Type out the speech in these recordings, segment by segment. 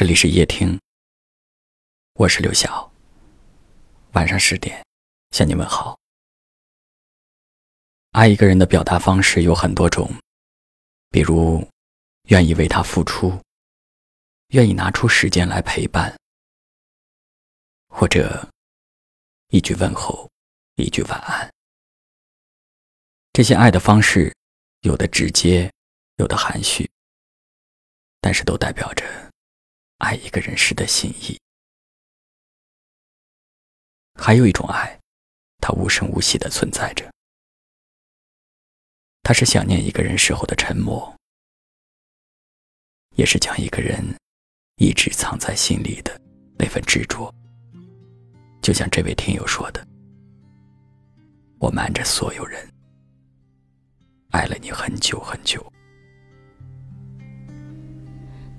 这里是夜听，我是刘晓。晚上十点向你问好。爱一个人的表达方式有很多种，比如愿意为他付出，愿意拿出时间来陪伴，或者一句问候，一句晚安。这些爱的方式，有的直接，有的含蓄，但是都代表着爱一个人时的心意。还有一种爱，它无声无息的存在着。它是想念一个人时候的沉默，也是将一个人一直藏在心里的那份执着。就像这位听友说的：“我瞒着所有人。”爱了你很久很久。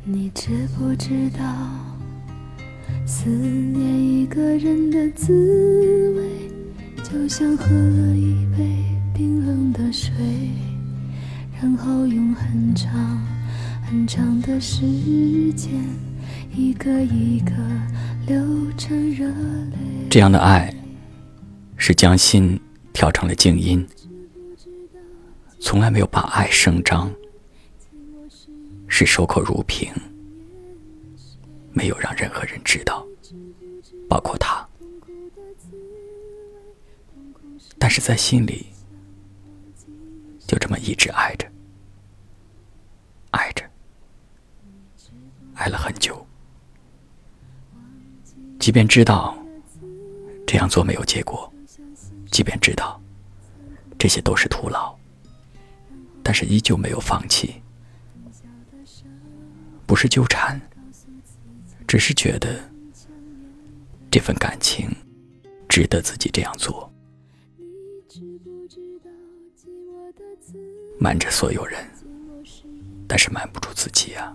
你知不知道，思念一个人的滋味，就像喝了一杯冰冷的水，然后用很长很长的时间，一个一个流成热泪。这样的爱，是将心调成了静音。从来没有把爱声张，是守口如瓶，没有让任何人知道，包括他。但是在心里，就这么一直爱着，爱着，爱了很久。即便知道这样做没有结果，即便知道这些都是徒劳。但是依旧没有放弃，不是纠缠，只是觉得这份感情值得自己这样做。瞒着所有人，但是瞒不住自己啊，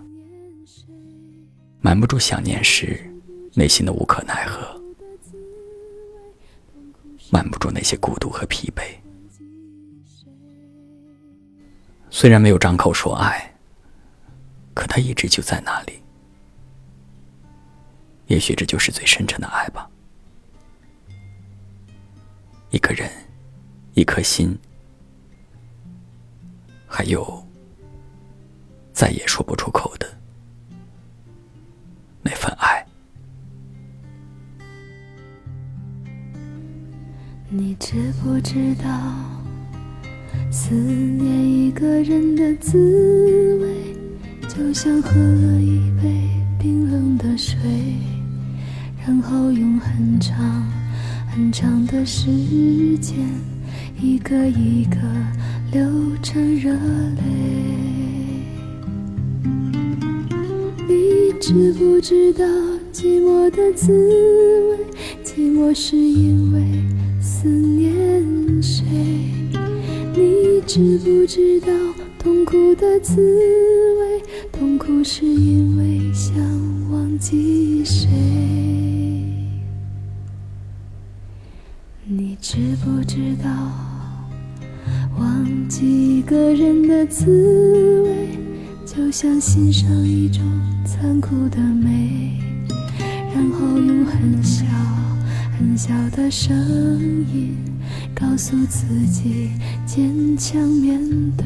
瞒不住想念时内心的无可奈何，瞒不住那些孤独和疲惫。虽然没有张口说爱，可他一直就在那里。也许这就是最深沉的爱吧。一个人，一颗心，还有再也说不出口的那份爱。你知不知道？思念一个人的滋味，像喝一杯冰冷的水，然后用很长很长的时间，一个一个流成热泪。你知不知道寂寞的滋味？寂寞是因为思念谁？你知不知道痛苦的滋味？不是因为想忘记谁？你知不知道忘记一个人的滋味，就像欣赏一种残酷的美，然后用很小很小的声音。告诉自己坚强面对。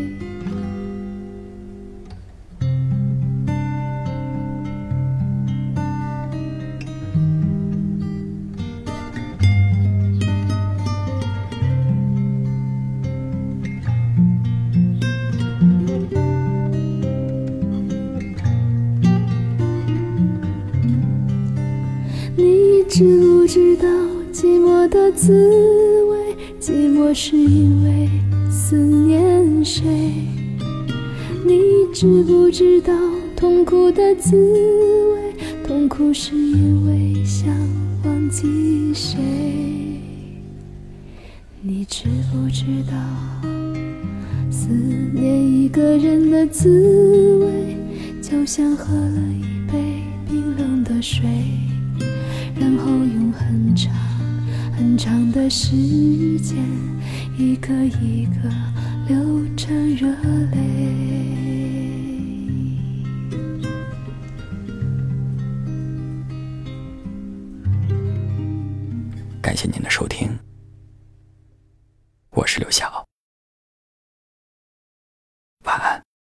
知不知道寂寞的滋味？寂寞是因为思念谁？你知不知道痛苦的滋味？痛苦是因为想忘记谁？你知不知道？思念一个人的滋味，就像喝了一杯冰冷的水，很长的时间，一个一个流成热泪。感谢您的收听，我是刘晓。